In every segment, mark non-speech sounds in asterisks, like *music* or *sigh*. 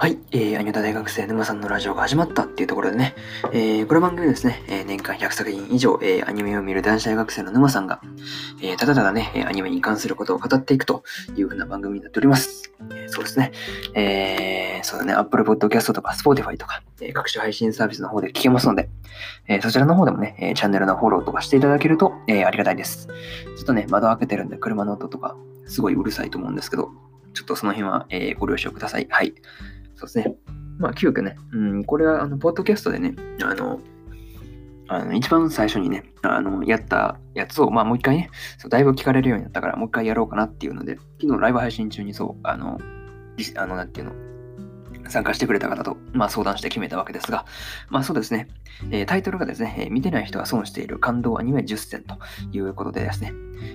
はい、えー、アニメ大学生沼さんのラジオが始まったっていうところでね、えー、この番組ですね、えー、年間100作品以上、えー、アニメを見る男子大学生の沼さんが、えー、ただただね、アニメに関することを語っていくというふうな番組になっております。えー、そうですね、えー、そうだね、Apple Podcast とか Spotify とか、えー、各種配信サービスの方で聞けますので、えー、そちらの方でもね、えー、チャンネルのフォローとかしていただけると、えー、ありがたいです。ちょっとね、窓開けてるんで車の音とか、すごいうるさいと思うんですけど、ちょっとその辺は、えー、ご了承ください。はい。そうですね。まあ、急遽ね、うん、これは、あの、ポッドキャストでね、あの、あの一番最初にね、あの、やったやつを、まあ、もう一回ね、そうだいぶ聞かれるようになったから、もう一回やろうかなっていうので、昨日ライブ配信中にそう、あの、あの、なんていうの、参加してくれた方と、まあ、相談して決めたわけですが、まあそうですね、えー、タイトルがですね、えー、見てない人が損している感動アニメ10選ということでですね、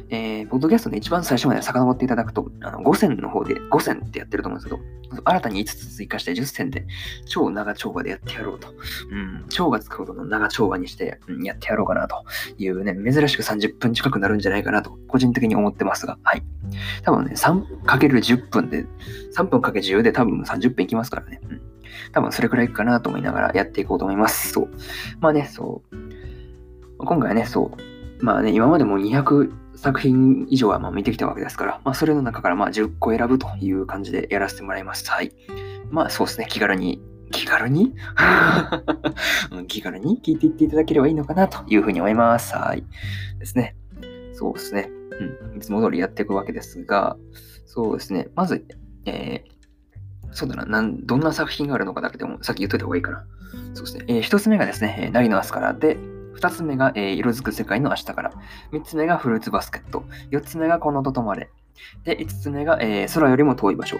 えー、ポッドキャストで一番最初まで遡っていただくと、あの5選の方で5選ってやってると思うんですけど、新たに5つ追加して10選で超長丁場でやってやろうと、うん、超がつくほどの長丁場にして、うん、やってやろうかなというね、珍しく30分近くなるんじゃないかなと、個人的に思ってますが、はい。多分ね、3×10 分で、3分かけ10で多分30分いきますから。ね。うん。多分それくらいかなと思いながらやっていこうと思います。そう。まあね、そう。今回はね、そう。まあね、今までも200作品以上はま見てきたわけですから、まあそれの中からまあ10個選ぶという感じでやらせてもらいます。はい。まあそうですね、気軽に気軽に？*laughs* 気軽に？聞いていっていただければいいのかなというふうに思います。はい。ですね。そうですね。うん。いつも通りやっていくわけですが、そうですね。まず、えー、そうだな、なん、どんな作品があるのかだけでも、さっき言っといた方がいいかな。そうですね。えー、一つ目がですね、えー、なりの明日からで、二つ目が、えー、色づく世界の明日から。三つ目がフルーツバスケット。四つ目がこのととまれ。で、五つ目が、えー、空よりも遠い場所。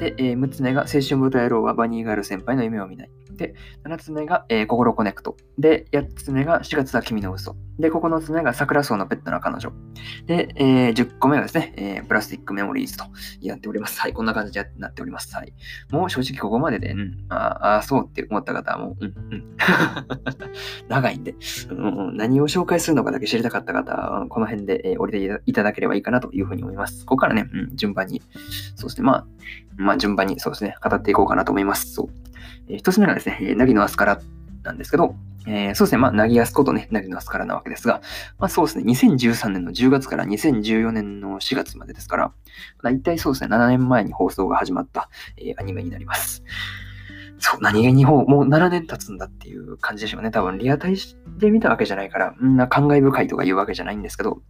で、えー、6つ目が青春豚野郎はバニーガール先輩の夢を見ない。で、7つ目が、えー、心コネクト。で、8つ目が4月は君の嘘。で、9つ目が桜草のペットの彼女。で、えー、10個目がですね、えー、プラスティックメモリーズとやっております。はい、こんな感じでなっております。はい。もう正直ここまでで、うん、ああ、そうって思った方はもう、うん、うん。*laughs* 長いんで、うん、何を紹介するのかだけ知りたかった方は、この辺で、えー、降りていただければいいかなというふうに思います。ここからね、うん、順番に、そうですね、まあ、まあ、順番にそうですね、語っていこうかなと思います。そう。えー、一つ目がですね、なぎのアスカラなんですけど、えー、そうですね、まあ、なぎやすことね、なぎのアスカラなわけですが、まあそうですね、2013年の10月から2014年の4月までですから、だいたいそうですね、7年前に放送が始まった、えー、アニメになります。そう、何気にもう7年経つんだっていう感じでしょうね。多分リアタイで見たわけじゃないから、んな感慨深いとか言うわけじゃないんですけど、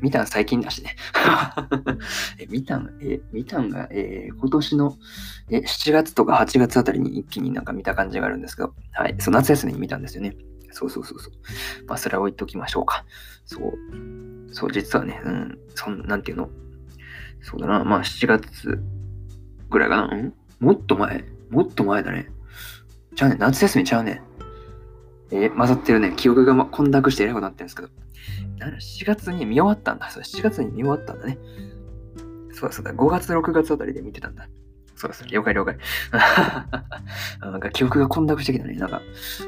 見たん最近だしね。*laughs* *laughs* え見たん、え、見たんが、えー、今年のえ7月とか8月あたりに一気になんか見た感じがあるんですけど、はい。そう、夏休みに見たんですよね。そうそうそうそう。まあ、それは置いときましょうか。そう。そう、実はね、うん、そん、なんていうの？そうだな、まあ7月ぐらいかな？ん？もっと前？もっと前だね。ちゃうね、夏休みちゃうね。えー、混ざってるね。記憶が、ま、混濁してえらいことになってるんですけど。4月に見終わったんだ。そう、7月に見終わったんだね。そうだそうだ、5月、6月あたりで見てたんだ。そうです。了解了解。なんか記憶が混濁してきたね。なんか、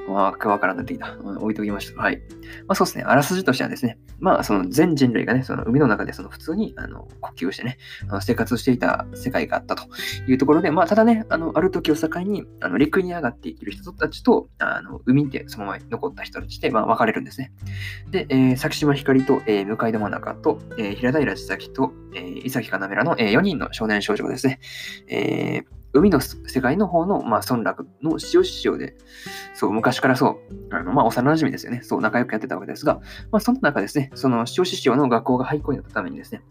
わからんなってきた。置いときました。はい。まあそうですね。あらすじとしてはですね、まあその全人類がね、その海の中でその普通にあの呼吸してね、あの生活していた世界があったというところで、まあただね、あの、ある時を境に、あの陸に上がっている人たちと、あの海でそのまま残った人たちで、まあ分かれるんですね。で、えー、崎島ひかりと、えー、向井玉中と、えー、平平千咲と、えー、伊崎かなめらの、えー、4人の少年少女がですね、えー、海の世界の方の、まあ、村落の塩師匠で、そう、昔からそう、あの、まあ、幼馴染ですよね。そう、仲良くやってたわけですが、まあ、その中ですね、その塩師匠の学校が廃校になったためにですね、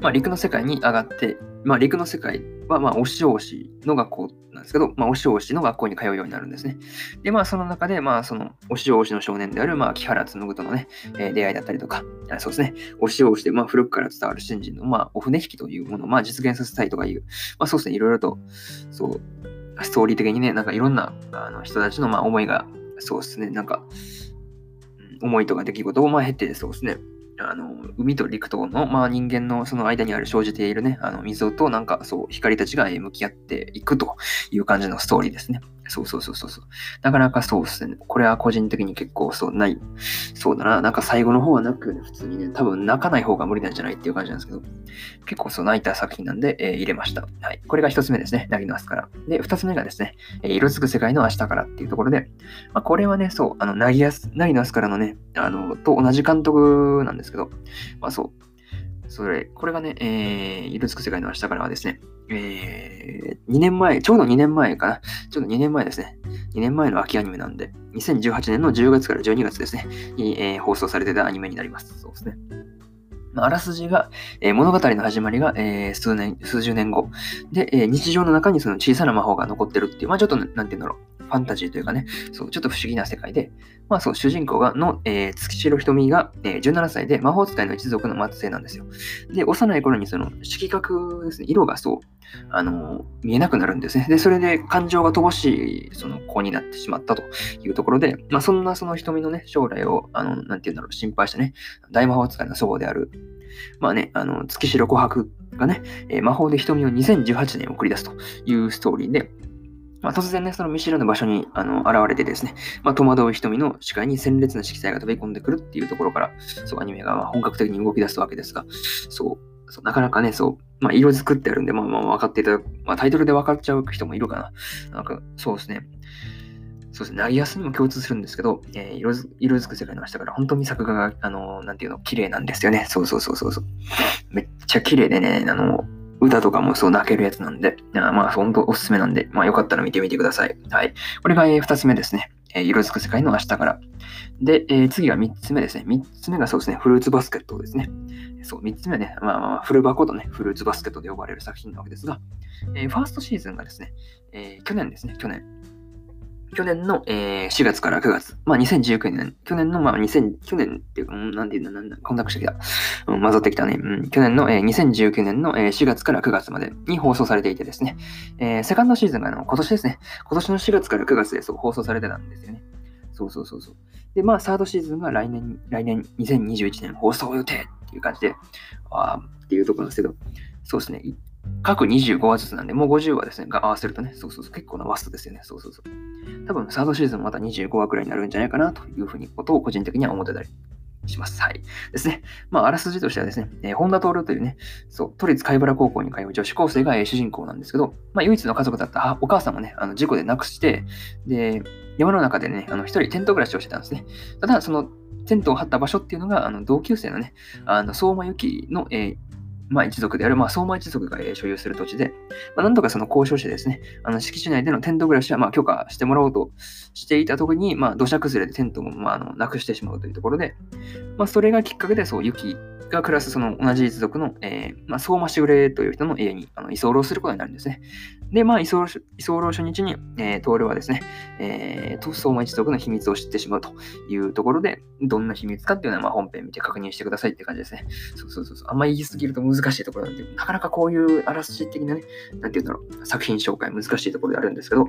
まあ、陸の世界に上がって、まあ、陸の世界は、まあ、お塩しの学校なんですけど、まあ、お塩しの学校に通うようになるんですね。で、まあ、その中で、まあ、その、お塩しの少年である、まあ、木原紡とのね、えー、出会いだったりとか、そうですね、お塩しで、まあ、古くから伝わる新人の、まあ、お船引きというものを、まあ、実現させたいとかいう、まあ、そうですね、いろいろと、そう、ストーリー的にね、なんかいろんなあの人たちの、まあ、思いが、そうですね、なんか、思いとか出来事を、まあ、経て、そうですね、あの、海と陸との、まあ、人間のその間にある生じているね、あの、溝となんかそう、光たちが向き合っていくという感じのストーリーですね。そうそうそうそうそう。なかなかそうっすね。これは個人的に結構そうない。そうだな。なんか最後の方は泣くよね。普通にね。多分泣かない方が無理なんじゃないっていう感じなんですけど。結構そう泣いた作品なんで、えー、入れました。はい。これが一つ目ですね。なりの明日から。で、二つ目がですね、えー、色づく世界の明日からっていうところで、まあ、これはね、そう、あの、なぎやす、なりの明日からのね、あの、と同じ監督なんですけど、まあそう、それ、これがね、えー、色づく世界の明日からはですね、えー、2年前、ちょうど2年前かな。ちょうど2年前ですね。2年前の秋アニメなんで、2018年の10月から12月ですね、に、えー、放送されてたアニメになります。そうですね。あらすじが、えー、物語の始まりが、えー、数年、数十年後。で、えー、日常の中にその小さな魔法が残ってるっていう、まあちょっと、なんて言うんだろう。ファンタジーというかね、そう、ちょっと不思議な世界で、まあそう、主人公がの、えー、月城瞳が、えー、17歳で魔法使いの一族の末裔なんですよ。で、幼い頃にその色覚ですね、色がそう、あの見えなくなるんですね。で、それで感情が乏しいその子になってしまったというところで、まあそんなその瞳のね、将来を、あの、なんて言うんだろう、心配したね、大魔法使いの祖母である、まあね、あの、月城琥珀がね、えー、魔法で瞳を2018年送り出すというストーリーで、まあ、突然ね、その見知らぬ場所にあの現れてですね、まあ、戸惑う瞳の視界に鮮烈な色彩が飛び込んでくるっていうところから、そう、アニメが本格的に動き出すわけですが、そう、そうなかなかね、そう、まあ、色作ってあるんで、まあ、まあ、分かっていただく、まあ、タイトルで分かっちゃう人もいるかな。なんか、そうですね。そうですね、投げやすにも共通するんですけど、えー、色づ色づく世界の明日から本当に作画が、あのー、なんていうの、綺麗なんですよね。そうそうそうそうそう。めっちゃ綺麗でね、あのー歌とかもそう泣けるやつなんで、まあ、ほんとおすすめなんで、まあ、よかったら見てみてください。はい。これが、えー、2つ目ですね。えー、色づく世界の明日から。で、えー、次が3つ目ですね。3つ目がそうですね、フルーツバスケットですね。そう、3つ目はね、まあまあ、フルバコとね、フルーツバスケットで呼ばれる作品なわけですが、えー、ファーストシーズンがですね、え、去年ですね、去年。去年の、えー、4月から9月、まあ2019年、去年の、まあ2000、去年っていうか、なんていうんだ、なんだ、混濁してきた。うん、混ざってきたね。うん、去年の、えー、2019年の、えー、4月から9月までに放送されていてですね、えー、セカンドシーズンがあの今年ですね、今年の4月から9月でそう放送されてたんですよね。そうそうそうそう。で、まあ、サードシーズンが来年、来年2021年放送予定っていう感じで、ああっていうところなんですけど、そうですね。各25話ずつなんで、もう50話ですね、が合わせるとね、そうそうそう、結構なワストですよね、そうそうそう。多分、サードシーズンもまた25話くらいになるんじゃないかなというふうにことを個人的には思ってたりします。はい。ですね。まあ、あらすじとしてはですね、えー、本田徹というね、そう、都立貝原高校に通う女子高生が、え、主人公なんですけど、まあ、唯一の家族だったお母さんもね、あの事故で亡くして、で、山の中でね、あの一人テント暮らしをしてたんですね。ただ、そのテントを張った場所っていうのが、あの同級生のね、あの相馬由紀の、えー、まあ、一族である、まあ、相馬一族が所有する土地で、まあ、なんとかその交渉してですね、あの敷地内でのテント暮らしはま許可してもらおうとしていたところに、まあ、土砂崩れでテントもまあのなくしてしまうというところで、まあ、それがきっかけで、そう、雪が暮らすその同じ一族の、えー、まあ、相馬しぐれという人の家にあの居候することになるんですね。で、まあ、居候初日に、えー、徹はですね、えー、相馬一族の秘密を知ってしまうというところで、どんな秘密かっていうのは、まあ、本編見て確認してくださいって感じですね。そうそうそうそう。あんまり言い過ぎると難しいところなんで、なかなかこういうあらすじ的なね、なんていうんだろう、作品紹介難しいところであるんですけど、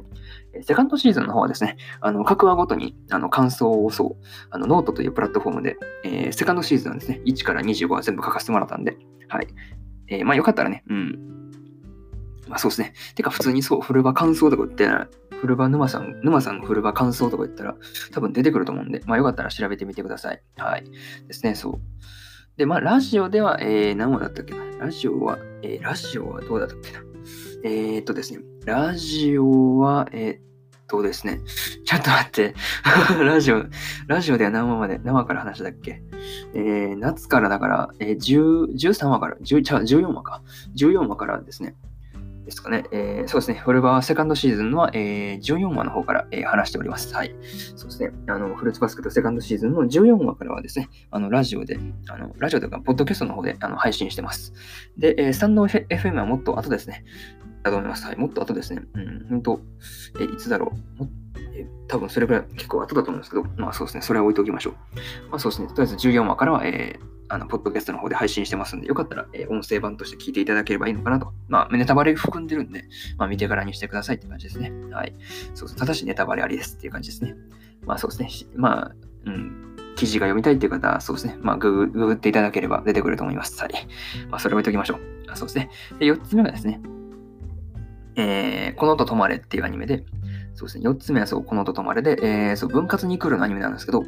セカンドシーズンの方はですね、あの各話ごとにあの感想をそう、あのノートというプラットフォームで、えー、セカンドシーズンはですね、1から25は全部書かせてもらったんで、はい。えー、まあよかったらね、うん。まあそうですね。てか普通にそう、フルバ感想とか言って、フルバ沼さん、沼さんのフルバ感想とか言ったら多分出てくると思うんで、まあよかったら調べてみてください。はい。ですね、そう。で、まあラジオでは、えー、何話だったっけな。ラジオは、えー、ラジオはどうだったっけな。えー、っとですね、ラジオは、えーそうですね。ちょっと待って。*laughs* ラジオ、ラジオでは何話まで、何話から話したっけえー、夏からだから、えー、13話から、14話か。14話からですね。ですかね。えー、そうですね。フルバーセカンドシーズンのは、えー、14話の方から、えー、話しております。はい。そうですね。あの、フルーツバスケットセカンドシーズンの14話からはですね、あの、ラジオで、あの、ラジオというか、ポッドキャストの方であの配信してます。で、えー、スタンド FM はもっと後ですね。だと思います。はい。もっと後ですね。うん、本当え、いつだろう。もえ多分それぐらい結構後だと思うんですけど、まあそうですね。それは置いておきましょう。まあそうですね。とりあえず14話からは、えー、あの、ポッドキャストの方で配信してますんで、よかったら、えー、音声版として聞いていただければいいのかなと。まあ、ネタバレ含んでるんで、まあ、見てからにしてくださいって感じですね。はい。そうそう。ただしネタバレありですっていう感じですね。まあそうですね。まあ、うん。記事が読みたいっていう方は、そうですね。まあ、グググっていただければ出てくると思います。はい。まあ、それ置いときましょう。あそうですね。で、4つ目がですね、えー、このと止まれっていうアニメで、そうですね、4つ目はそう、このと止まれで、えー、そう、分割2クールのアニメなんですけど、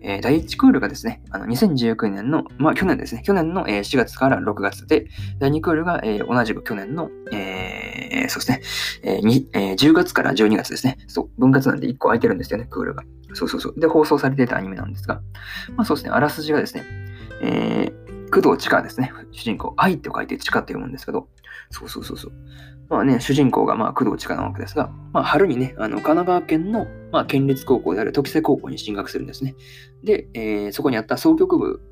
えー、第1クールがですね、あの2019年の、まあ去年ですね、去年の、えー、4月から6月で、第2クールが、えー、同じく去年の、えー、そうですね、えーえー、10月から12月ですね、そう、分割なんで1個空いてるんですよね、クールが。そうそうそう。で、放送されていたアニメなんですが、まあそうですね、あらすじがですね、えー、工藤千佳ですね、主人公、愛って書いて千佳って読むんですけど、そうそうそうそう。まあね、主人公がまあ工藤千佳なわけですが、まあ、春にね、あの神奈川県のまあ県立高校である時瀬高校に進学するんですね。で、えー、そこにあった総局部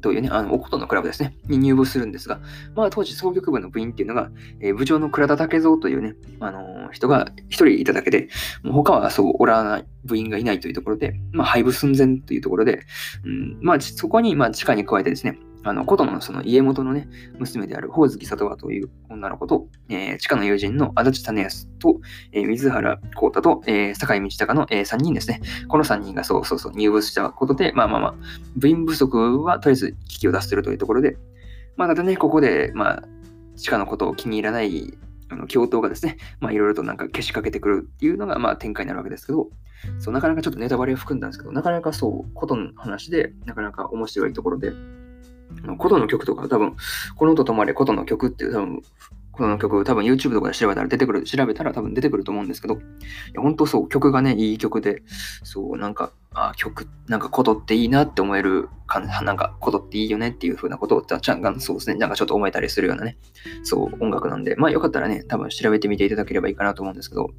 というね、あの、おことのクラブですね、に入部するんですが、まあ当時総局部の部員っていうのが、えー、部長の倉田武蔵というね、あのー、人が一人いただけで、もう他はそうおらない部員がいないというところで、まあ廃部寸前というところで、うん、まあそこにまあ地下に加えてですね、あの、琴のその家元のね、娘である宝月里和という女の子と、えー、地下の友人の足立種康と、えー、水原幸太と、えー、坂井道隆の、えー、3人ですね。この3人がそうそうそう入部したことで、まあまあまあ、部員不足はとりあえず危機を出しているというところで、まあただね、ここで、まあ、地下のことを気に入らないあの教頭がですね、まあいろいろとなんか消しかけてくるっていうのがまあ展開になるわけですけど、そうなかなかちょっとネタバレを含んだんですけど、なかなかそう、ことの話で、なかなか面白いところで、琴の曲とか多分、この音止まれ琴の曲っていう多分、この曲、多分 YouTube とかで調べたら出てくる、調べたら多分出てくると思うんですけど、いや本当そう、曲がね、いい曲で、そう、なんか、あ曲、なんかことっていいなって思える感じ、なんかことっていいよねっていう風なことを、ちゃんがそうですね、なんかちょっと思えたりするようなね、そう、音楽なんで、まあよかったらね、多分調べてみていただければいいかなと思うんですけど、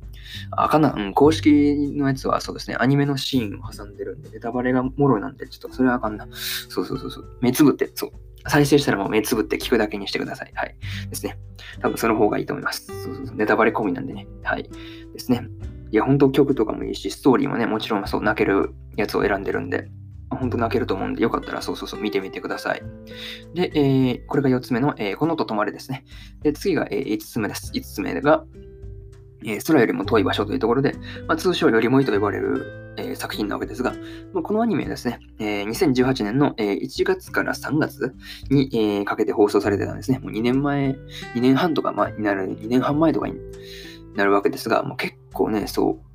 あかな、うん、公式のやつはそうですね、アニメのシーンを挟んでるんで、ネタバレがもろいなんで、ちょっとそれはあかんな。そうそうそうそう、目つぶって、そう、再生したらもう目つぶって聞くだけにしてください。はい。ですね。多分その方がいいと思います。そうそうそう。ネタバレ込みなんでね。はい。ですね。いや、本当曲とかもいいし、ストーリーもね、もちろんそう泣けるやつを選んでるんで、本当泣けると思うんで、よかったらそうそうそう見てみてください。で、えー、これが4つ目の、えー、このと止まれですね。で、次が、えー、5つ目です。5つ目が、えー、空よりも遠い場所というところで、まあ、通称よりもいいと呼ばれる、えー、作品なわけですが、まあ、このアニメはですね、えー、2018年の、えー、1月から3月に、えー、かけて放送されてたんですね。もう2年前、2年半とか、まあ、になる、2年半前とかになるわけですが、もう結構ね、そう、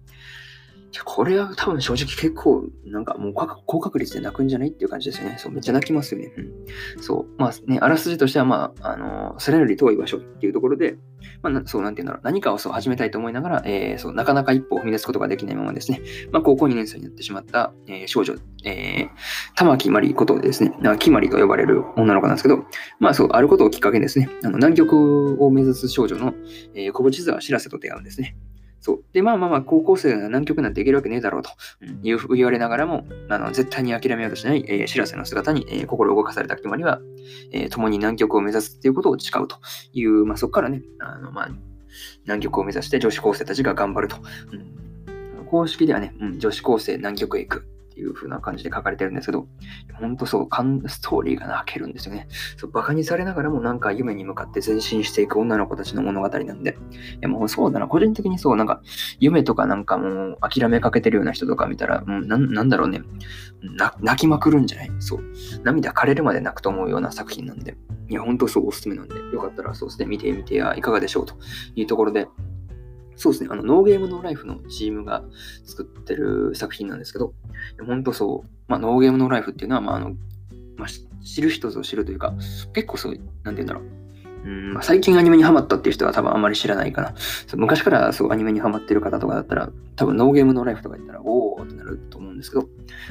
これは多分正直結構、なんかもう高確率で泣くんじゃないっていう感じですよね。そう、めっちゃ泣きますよね。うん。そう。まあね、あらすじとしては、まあ、あの、それより遠い場所っていうところで、まあ、そう、なんていうんだろう。何かをそう始めたいと思いながら、えー、そう、なかなか一歩を踏み出すことができないままですね、まあ、高校2年生になってしまった、えー、少女、えー、玉木まりことですね、木まりと呼ばれる女の子なんですけど、まあ、そう、あることをきっかけにですね、あの南極を目指す少女の、えー、小淵沢知らせと出会うんですね。そう。で、まあまあまあ、高校生が南極なんていけるわけねえだろうと、いう、言われながらも、あの絶対に諦めようとしない、えー、知らせの姿に、えー、心動かされた決まりは、えー、共に南極を目指すっていうことを誓うという、まあそこからね、あのまあ、南極を目指して女子高生たちが頑張ると。うん、公式ではね、うん、女子高生南極へ行く。っていう風な感じで書かれてるんですけど、本当そう、ストーリーが泣けるんですよね。そう、馬鹿にされながらもなんか夢に向かって前進していく女の子たちの物語なんで、いやもうそうだな、個人的にそう、なんか、夢とかなんかもう諦めかけてるような人とか見たら、うん、なんだろうね、泣きまくるんじゃない？そう。涙枯れるまで泣くと思うような作品なんで、いや、本当そうおすすめなんで、よかったらそうですね、見てみてはいかがでしょうというところで、そうですね、あの、ノーゲームノーライフのチームが作ってる作品なんですけど、本当そう、まあ、ノーゲームノーライフっていうのは、まあ、あの、まあ、知る人ぞ知るというか、結構そう、なんて言うんだろう。うんまあ、最近アニメにハマったっていう人は多分あまり知らないかな。昔からそうアニメにハマってる方とかだったら、多分ノーゲームノーライフとか言ったら、おーってなると思うんですけど、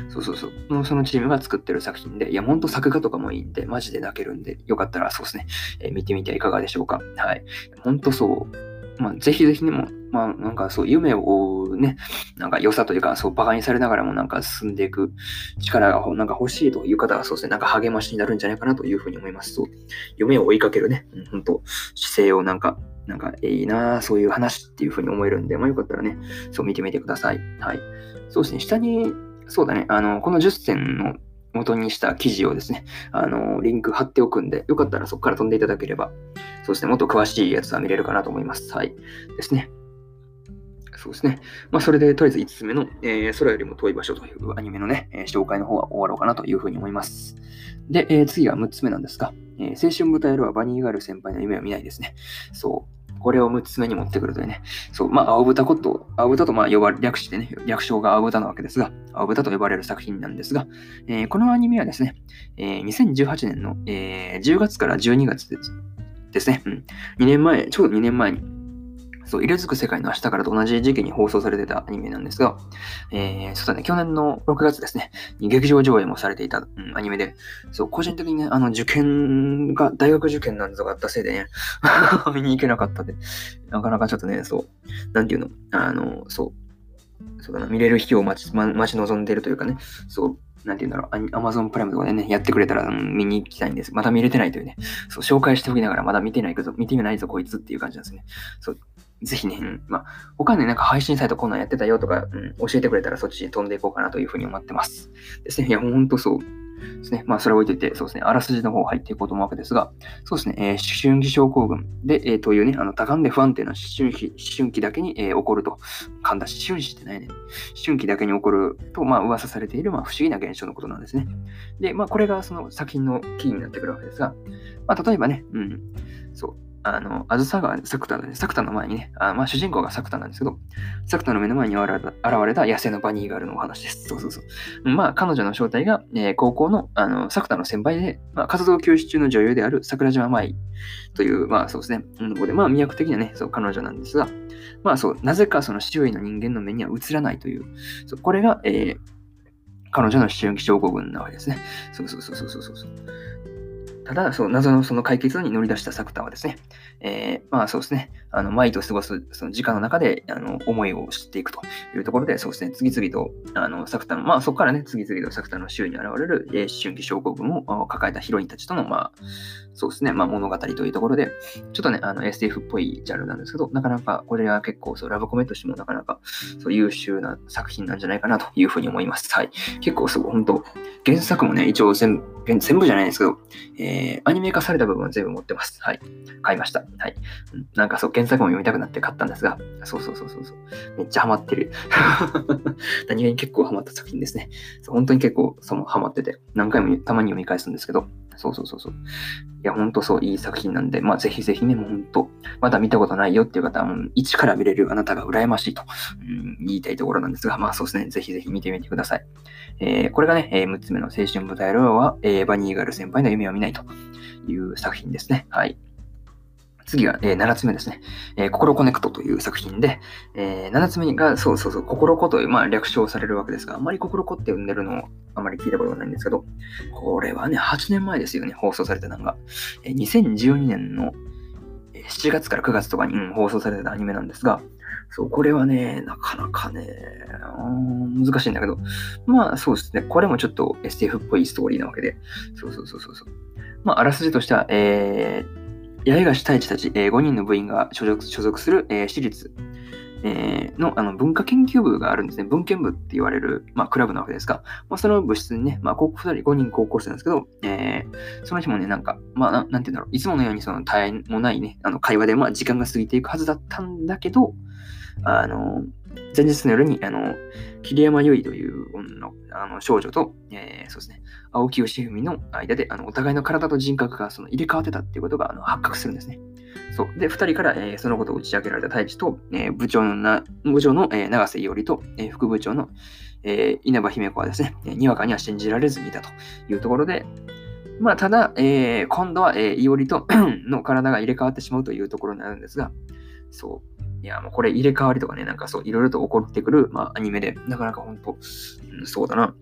そうそうそう。そのチームが作ってる作品で、いや、ほんと作画とかもいいんで、マジで泣けるんで、よかったらそうですね、えー、見てみてはいかがでしょうか。はい。ほんとそう、まあ、ぜひぜひね、もまあ、なんかそう、夢を追うね、なんか良さというか、そう、馬鹿にされながらもなんか進んでいく力がなんか欲しいという方は、そうですね、なんか励ましになるんじゃないかなというふうに思います。そう、夢を追いかけるね、うん、本当姿勢をなんか、なんかいいなそういう話っていうふうに思えるんで、まあよかったらね、そう見てみてください。はい。そうですね、下に、そうだね、あの、この10選の元にした記事をですね、あの、リンク貼っておくんで、よかったらそこから飛んでいただければ、そうですね、もっと詳しいやつは見れるかなと思います。はい。ですね。そうですね。まあ、それで、とりあえず5つ目の、えー、空よりも遠い場所というアニメのね、え、紹介の方は終わろうかなというふうに思います。で、えー、次は6つ目なんですが、え、青春舞台ではバニーガール先輩の夢を見ないですね。そう。これを6つ目に持ってくるというね、そう、まあ、青豚こと、青豚とまあ呼ばれ、略してね、略称が青豚なわけですが、青豚と呼ばれる作品なんですが、えー、このアニメはですね、えー、2018年の、えー、10月から12月ですですね、うん、2年前、ちょうど2年前に、そう、色づく世界の明日からと同じ時期に放送されてたアニメなんですが、えー、そうだね、去年の6月ですね、劇場上映もされていた、うん、アニメで、そう、個人的にね、あの、受験が、大学受験なんぞがあったせいでね、*laughs* 見に行けなかったで、なかなかちょっとね、そう、なんていうの、あの、そう、そうだな、見れる日を待ち、ま、待ち望んでいるというかね、そう、なんて言うんだろう、アマゾンプライムとかでね、やってくれたら、うん、見に行きたいんです。まだ見れてないというね、そう、紹介しておきながら、まだ見てないけど、見てみないぞ、こいつっていう感じなんですね。そう、ぜひね、うん、まあ、他になんか配信サイトこんなんやってたよとか、うん、教えてくれたらそっちに飛んでいこうかなというふうに思ってます。ですね。いや、ほんとそう。ですね。まあ、それを置いてて、そうですね。あらすじの方入っていこうと思うわけですが、そうですね。えー、思春期症候群で、えー、というね、あの、多感で不安定な思春期、思春期だけに、えー、起こると、噛んだ思春期ってないね。思春期だけに起こると、まあ、噂されている、まあ、不思議な現象のことなんですね。で、まあ、これがその作品のキーになってくるわけですが、まあ、例えばね、うん、そう。あの、あずさ川、サクタね、サクタの前にね、あまあ、主人公がサクタなんですけど、サクタの目の前に現れた現れた野生のバニーガールのお話です。そうそうそう。まあ、彼女の正体が、えー、高校のあのサクタの先輩で、まあ、活動休止中の女優である桜島舞という、まあそうですね、ここで、まあ魅力的なね、そう彼女なんですが、まあそう、なぜかその周囲の人間の目には映らないという、そうこれが、えー、彼女の思春期症候群なわけですね。そうそうそうそうそうそう。ただ、そう、謎のその解決に乗り出した作田はですね、えー、まあそうですね、あの、毎と過ごすその時間の中で、あの、思いを知っていくというところで、そうですね、次々と、あの、作田の、まあそこからね、次々と作田の周囲に現れる、えー、春季症候群を抱えたヒロインたちとの、まあ、そうですね、まあ物語というところで、ちょっとね、あの SF っぽいジャンルなんですけど、なかなかこれは結構そうラブコメとしてもなかなかそう優秀な作品なんじゃないかなというふうに思います。はい。結構すごい、本当原作もね、一応全部、全部じゃないんですけど、えー、アニメ化された部分は全部持ってます。はい。買いました。はい。なんかそう、原作も読みたくなって買ったんですが、そうそうそうそうそう。めっちゃハマってる。*laughs* 何気に結構ハマった作品ですね。本当に結構そのハマってて、何回もたまに読み返すんですけど、そうそうそうそう。いや、ほんとそう、いい作品なんで、まあ、ぜひぜひね、もうほんと、まだ見たことないよっていう方は、一から見れるあなたが羨ましいと、うん、言いたいところなんですが、まあそうですね、ぜひぜひ見てみてください。えー、これがね、えー、6つ目の青春舞台ロは、えー、バニーガール先輩の夢を見ないという作品ですね。はい。次が、えー、7つ目ですね。えー、心コネクトという作品で、えー、7つ目が、そうそうそう、心子という、まあ、略称されるわけですが、あまり心子って呼んでるのをあまり聞いたことがないんですけど、これはね、8年前ですよね、放送されたのが。えー、2012年の7月から9月とかに、放送されたアニメなんですが、そう、これはね、なかなかね、難しいんだけど、まあそうですね、これもちょっと SF っぽいストーリーなわけで、そうそうそうそうそう。まあ、あらすじとしては、えー、八重樫太一たち、えー、5人の部員が所属所属する、えー、私立、えー、のあの文化研究部があるんですね。文献部って言われる、まあ、クラブなわけですが、まあ、その部室にね、まあ、高校2人、5人高校生なんですけど、えー、その日もね、なんか、まあな、なんて言うんだろう、いつものようにその絶えもないね、あの会話で、まあ、時間が過ぎていくはずだったんだけど、あの、前日の夜に、あの、桐山由衣という女あの少女と、えー、そうですね、青木義文の間で、あのお互いの体と人格がその入れ替わってたっていうことがあの発覚するんですね。そう。で、二人から、えー、そのことを打ち明けられた太一と、えー、部長のな部長の、えー、長瀬伊織と、えー、副部長の、えー、稲葉姫子はですね、えにわかには信じられずにいたというところで、まあ、ただ、えー、今度は、えー、伊織と *clears throat* の体が入れ替わってしまうというところになるんですが、そう。いや、もうこれ入れ替わりとかね、なんかそう、いろいろと起こってくる、まあ、アニメで、なかなか本当、うん、そうだな。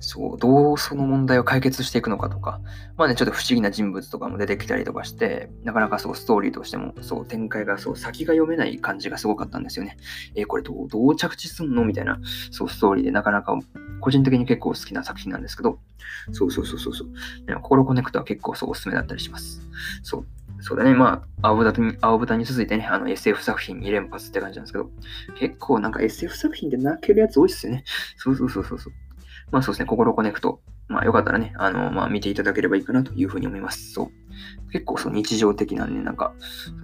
そう、どうその問題を解決していくのかとか、まあね、ちょっと不思議な人物とかも出てきたりとかして、なかなかそう、ストーリーとしても、そう、展開がそう、先が読めない感じがすごかったんですよね。えー、これどう、どう着地すんの？みたいな、そう、ストーリーでなかなか、個人的に結構好きな作品なんですけど、そうそうそうそうそう、心コネクトは結構そう、おすすめだったりします。そう。そうだね。まあ、青豚に、青豚に続いてね、あの SF 作品2連発って感じなんですけど、結構なんか SF 作品で泣けるやつ多いっすよね。そうそうそうそうそう。まあそうですね、心コネクト。まあよかったらね、あの、まあ見ていただければいいかなというふうに思います。そう。結構そう日常的なね、なんか、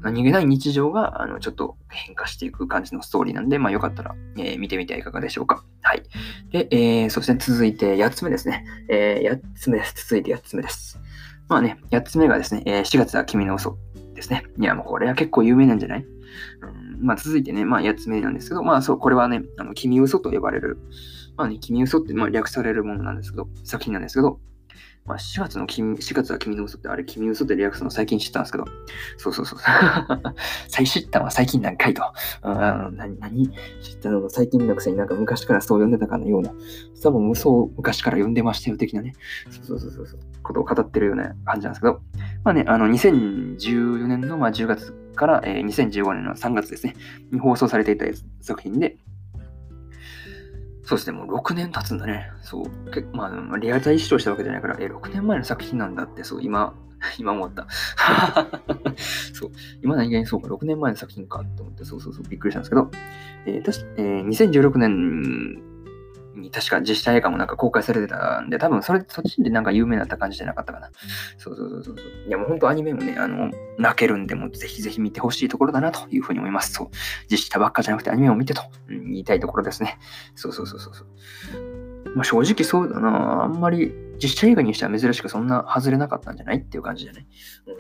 何気ない日常が、あの、ちょっと変化していく感じのストーリーなんで、まあよかったら、えー、見てみてはいかがでしょうか。はい。で、えー、そして続いて8つ目ですね。えー、8つ目です。続いて8つ目です。まあね、8つ目がですね、えー、4月は君の嘘。ですね。いや、もうこれは結構有名なんじゃない、うん、まあ続いてね、まあ8つ目なんですけど、まあそう、これはね、あの君嘘と呼ばれる、まあね、君嘘ってまあ略されるものなんですけど、作品なんですけど、まあ、4月の君、4月は君の嘘って、あれ君の嘘ってリアクションの最近知ったんですけど、そうそうそう。*laughs* 最知ったのは最近何回と。あ何、何？知ったのが最近のくせになんか昔からそう呼んでたかのような、多分嘘を昔から呼んでましたよ的なね、そうそうそうそう、ことを語ってるような感じなんですけど、まあね、あの、2014年のまあ10月から、えー、2015年の3月ですね、に放送されていた作品で、そうですね、もう6年経つんだね。そう。けまあ、リアルタイ視聴したわけじゃないから、え、6年前の作品なんだって、そう、今、*laughs* 今思った。*laughs* そう。今何気にそうか、6年前の作品かって思って、そうそうそう、びっくりしたんですけど、えー、たしえー、2016年に確か実写映画もなんか公開されてたんで、多分それ、そっちでなんか有名だった感じじゃなかったかな。そうそうそうそう。いやもう本当アニメもね、あの、泣けるんで、もぜひぜひ見てほしいところだなというふうに思います。そう。実写ばっかじゃなくてアニメを見てと、うん、言いたいところですね。そうそうそうそうそう。まあ正直そうだな。あんまり実写映画にしては珍しくそんな外れなかったんじゃないっていう感じじゃない？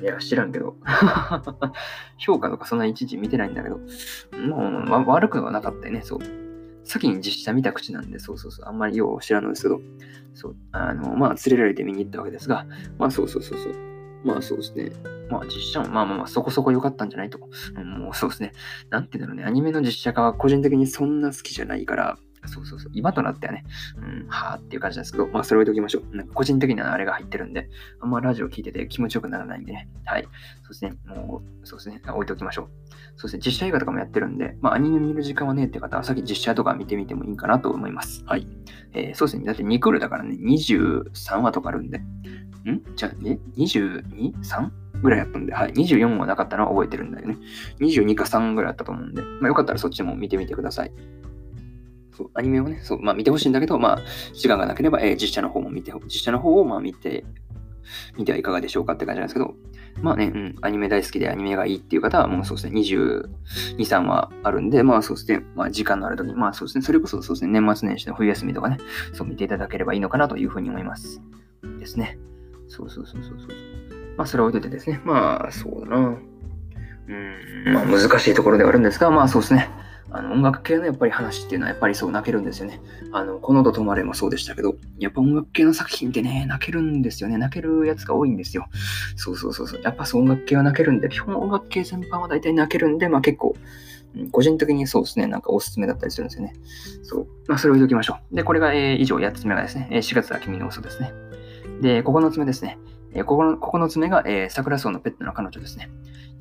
いや、知らんけど。*laughs* 評価とかそんな一時見てないんだけど、もう、まあ、悪くはなかったよね、そう。先に実写見た口なんで、そうそうそう、あんまりよう知らんのですけど、そう、あの、まあ、連れられて見に行ったわけですが、まあ、そうそうそうそう。まあそうですね。まあ実写もまあまあまあそこそこ良かったんじゃないと。もうそうですね。なんていうんだろうね。アニメの実写化は個人的にそんな好きじゃないから、そうそうそう。今となってはね、うん、はぁっていう感じなんですけど、まあそれ置いときましょう。なんか個人的にはあれが入ってるんで、あんまラジオ聞いてて気持ちよくならないんでね。はい。そうですね。もう、そうですね。置いときましょう。そうですね。実写映画とかもやってるんで、まあアニメ見る時間はねえって方は、さっき実写とか見てみてもいいかなと思います。はい。えー、そうですね。だって2クールだからね、23話とかあるんで。ん？じゃあ、ね、22?3? ぐらいやったんで、はい。24はなかったのは覚えてるんだよね。22か3ぐらいあったと思うんで、まあよかったらそっちも見てみてください。そう、アニメをね、そう、まあ見てほしいんだけど、まあ、時間がなければ、えー、実写の方も見て、実写の方をまあ見て、見てはいかがでしょうかって感じなんですけど、まあね、うん、アニメ大好きでアニメがいいっていう方は、もうそうですね、22、3話あるんで、まあそうですね、まあ時間のある時に、まあそうですね、それこそそうですね、年末年始の冬休みとかね、そう見ていただければいいのかなというふうに思います。ですね。そうそうそうそうそう。まあそれを置いといてですね、まあそうだな。うん、まあ難しいところではあるんですが、まあそうですね。あの音楽系のやっぱり話っていうのはやっぱりそう泣けるんですよね。あの、この音止まれもそうでしたけど、やっぱ音楽系の作品ってね、泣けるんですよね。泣けるやつが多いんですよ。そうそうそうそう。やっぱそう音楽系は泣けるんで、基本音楽系全般は大体泣けるんで、まあ結構、個人的にそうですね、なんかおすすめだったりするんですよね。そう。まあそれを言っておきましょう。で、これが、えー、以上8つ目がですね、4月は君の嘘ですね。で、9つ目ですね。えー、9つ目が、えー、桜草のペットの彼女ですね。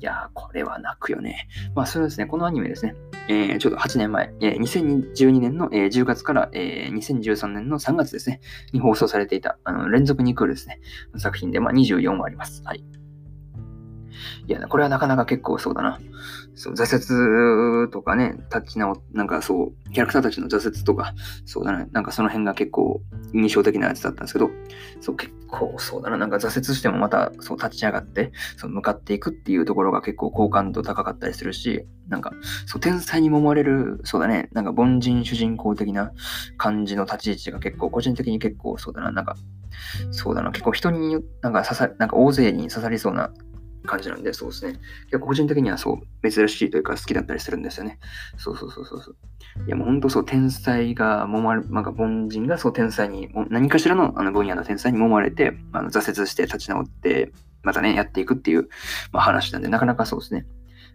いやー、これは泣くよね。まあ、それはですね、このアニメですね、えー、ちょうど8年前、えー、2012年の、えー、10月から、えー、2013年の3月ですね、に放送されていた、あの連続2クールですね、作品で、まあ、24話あります。はい。いや、これはなかなか結構そうだな。そう、挫折とかね、立ち直、なんかそう、キャラクターたちの挫折とか、そうだな、なんかその辺が結構印象的なやつだったんですけど、そう、結構そうだな、なんか挫折してもまたそう立ち上がって、そう向かっていくっていうところが結構好感度高かったりするし、なんか、そう、天才に揉まれる、そうだね、なんか凡人主人公的な感じの立ち位置が結構、個人的に結構そうだな、なんか、そうだな、結構人に、なんか刺さ、なんか大勢に刺さりそうな感じなんで、そうですね。結構個人的にはそう、珍しいというか好きだったりするんですよね。そうそうそうそう。いやもう本当そう、天才がもまれ、なんか凡人がそう天才に、何かしらのあの分野の天才に揉まれて、あの挫折して立ち直って、またね、やっていくっていう、まあ、話なんで、なかなかそうですね。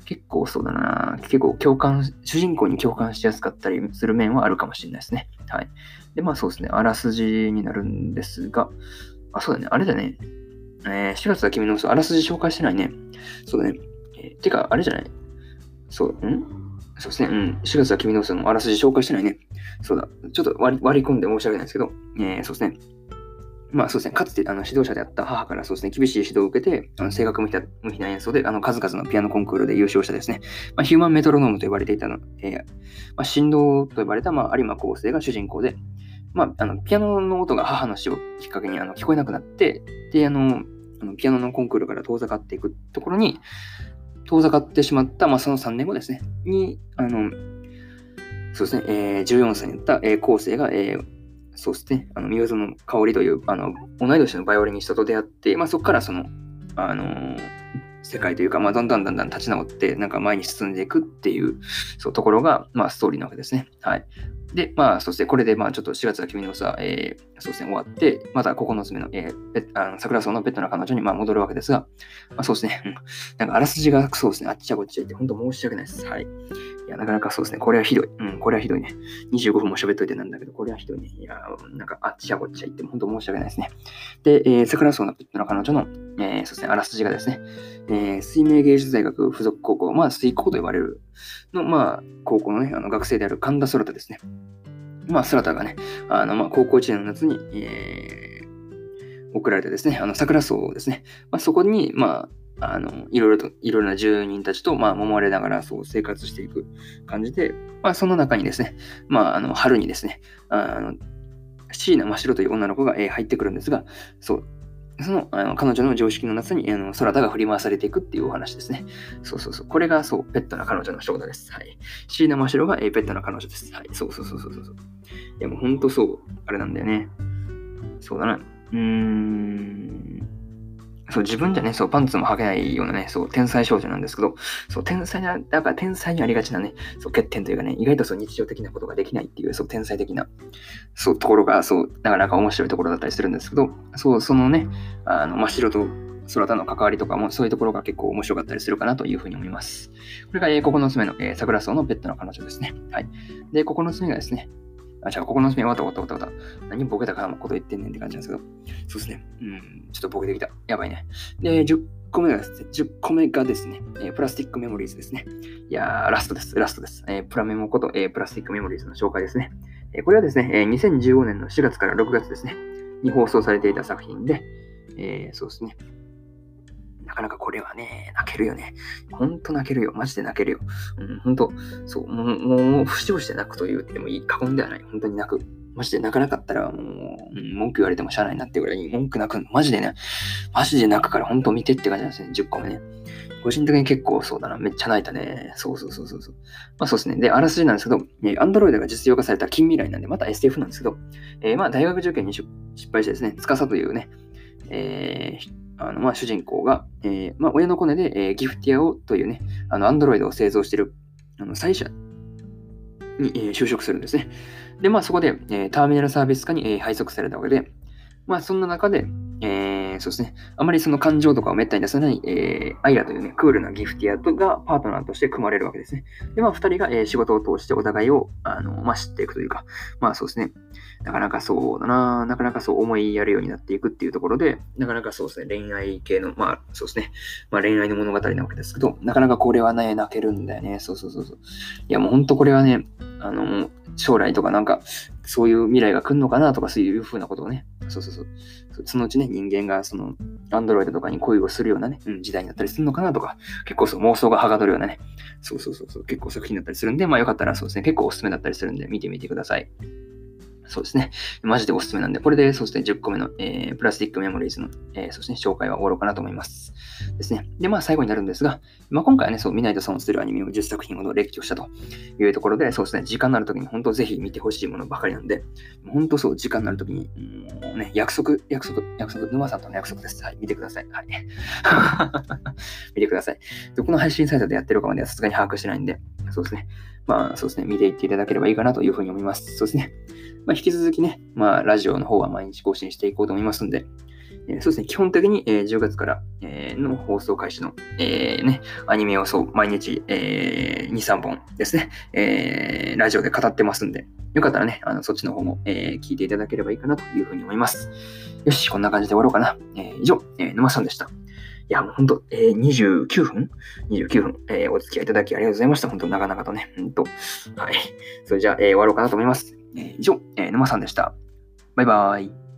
結構そうだな。結構共感、主人公に共感しやすかったりする面はあるかもしれないですね。はい。で、まあそうですね。あらすじになるんですが、あ、そうだね。あれだね。えー、4月は君の嘘、あらすじ紹介してないね。そうだね。えー、てか、あれじゃない？そう、ん？そうですね。うん。4月は君の嘘のあらすじ紹介してないね。そうだ。ちょっと割り割り込んで申し訳ないですけど、えー、そうですね。まあそうですね、かつてあの指導者であった母からそうですね、厳しい指導を受けて、あの性格無比な演奏であの数々のピアノコンクールで優勝したですね、まあ、ヒューマンメトロノームと呼ばれていたの、えーまあ、振動と呼ばれた、まあ、有馬構成が主人公で、まあ、あのピアノの音が母の死をきっかけにあの聞こえなくなって、で、あの、あのピアノのコンクールから遠ざかっていくところに、遠ざかってしまった、まあ、その3年後ですね、に、あの、そうですね、えー、14歳になった、えー、後世が、えー、そうですね、あの、宮園香りという、あの、同い年のバイオリニストと出会って、まあ、そこからその、あのー、世界というか、まあ、どんどんだんだん立ち直って、なんか前に進んでいくっていう、そう、ところが、まあ、ストーリーなわけですね。はい。で、まあ、そしてこれで、まあ、ちょっと4月は君のさ、えー、そうですね、終わって、また9つ目の、えー、あの桜草のベッドの彼女に、まあ、戻るわけですが、まあ、そうですね、*laughs* なんか、あらすじがそうですね、あっちゃこっちゃいって、本当申し訳ないです。はい。いや、なかなかそうですね、これはひどい。うん、これはひどいね。25分も喋っといてなんだけど、これはひどいね。いや、なんか、あっちゃこっちゃいって、本当申し訳ないですね。で、えー、桜草のペットの彼女の、えー、そうですね、あらすじがですね、えー、水明芸術大学附属高校、まあ、水高と言われるの、まあ、高校のね、あの学生である神田空太ですね。まあ、スラタがね、あの、まあ、高校1年の夏に、えー、送られてですね、あの、桜荘ですね、まあ、そこに、まあ、あの、いろいろと、いろいろな住人たちと、まあ、揉まれながら、そう、生活していく感じで、まあ、その中にですね、まあ、あの、春にですね、あの、椎名真白という女の子が、えー、入ってくるんですが、そう、そのあの彼女の常識の夏にあの空田が振り回されていくっていうお話ですね。そうそうそう。これがそう、ペットな彼女の翔太です。はい。椎名真白が、えー、ペットな彼女です。はい。そうそうそうそうそう。いやもうほんとそう、あれなんだよね。そうだな。うーん。そう、自分じゃね、そう、パンツも履けないようなね、そう、天才少女なんですけど、そう、天才な、だから天才にありがちなね、そう、欠点というかね、意外とそう、日常的なことができないっていう、そう、天才的な、そう、ところが、そう、なかなか面白いところだったりするんですけど、そう、そのね、あの、真っ白と空との関わりとかも、そういうところが結構面白かったりするかなというふうに思います。これが、えー、9つ目の、えー、桜草のペットの彼女ですね。はい。で、9つ目がですね、あ、じゃあ、ここの隅終わったわったわった。何ボケたかなこと言ってんねんって感じなんですけど。そうですね。うん、ちょっとボケてきた。やばいね。で、10個目がですね、10個目がですね、えー、プラスティックメモリーズですね。いやー、ラストです。ラストです。えー、プラメモこと、えー、プラスティックメモリーズの紹介ですね。えこれはですね、え2015年の4月から6月ですね、に放送されていた作品で、えそうですね。なかなかこれはね、泣けるよね。ほんと泣けるよ。マジで泣けるよ。うん、ほんと、そう、もう、もう、節々で泣くと言ってもいい。過言ではない。本当に泣く。マジで泣かなかったら、もう、うん、文句言われてもしゃあないなってぐらいに文句泣くマジでね、マジで泣くから本当見てって感じなんですね。10個目ね。個人的に結構そうだな。めっちゃ泣いたね。そうそうそうそうそう。まあそうですね。で、あらすじなんですけど、えー、Android が実用化された近未来なんで、また SF なんですけど、えー、まあ大学受験に失敗してですね、司というね、えー、あの、まあ、主人公が、えー、まあ、親のコネで、えー、ギフティアをというね、あの、アンドロイドを製造している、あの、最社に、えー、就職するんですね。で、まあ、そこで、えー、ターミナルサービス化に、えー、配属されたわけで、まあ、そんな中で、えー、そうですね、あまりその感情とかをめったに出さない、えー、アイラというね、クールなギフティアとがパートナーとして組まれるわけですね。で、まあ、二人が、えー、仕事を通してお互いを、あの、まあ、知っていくというか、まあ、そうですね、なかなかそうだな、なかなかそう思いやるようになっていくっていうところで、なかなかそうですね、恋愛系の、まあ、そうですね、まあ、恋愛の物語なわけですけど、なかなかこれはね、泣けるんだよね。そうそうそうそう。いや、もう本当これはね、あの、将来とかなんか、そういう未来が来るのかなとか、そういうふうなことをね、そうそうそう。そのうちね、人間がその、アンドロイドとかに恋をするようなね、うん、時代になったりするのかなとか、結構そう妄想がはがどるようなね、そうそうそうそう、結構作品だったりするんで、まあよかったらそうですね、結構おすすめだったりするんで、見てみてください。そうですね。マジでおすすめなんで、これでそうですね、10個目の、えー、プラスティックメモリーズの、えー、そうですね、紹介は終わろうかなと思います。ですね。で、まあ最後になるんですが、まあ今回はね、そう、見ないと損するアニメを10作品ほど列挙したというところで、そうですね、時間のある時に本当ぜひ見てほしいものばかりなんで、本当そう、時間のある時に、もうね、約束、約束、約束、沼さんとの約束です。はい、見てください。はい。*laughs* 見てください。どこの配信サイトでやってるかまではさすがに把握してないんで、そうですね。まあそうですね、見ていっていただければいいかなというふうに思います。そうですね。まあ、引き続きね、まあ、ラジオの方は毎日更新していこうと思いますんで、え、そうですね、基本的に、えー、10月から、えー、の放送開始の、えー、ね、アニメをそう、毎日、え、2、3本ですね、え、ラジオで語ってますんで、よかったらね、あのそっちの方も、え、聞いていただければいいかなというふうに思います。よし、こんな感じで終わろうかな。え、以上、えー、沼さんでした。いや、もうほんと、えー、29分 ?29 分、えー、お付き合いいただきありがとうございました。本当、なかなかとね。ほんと。はい。それじゃあ、えー、終わろうかなと思います。えー、以上、えー、沼さんでした。バイバーイ。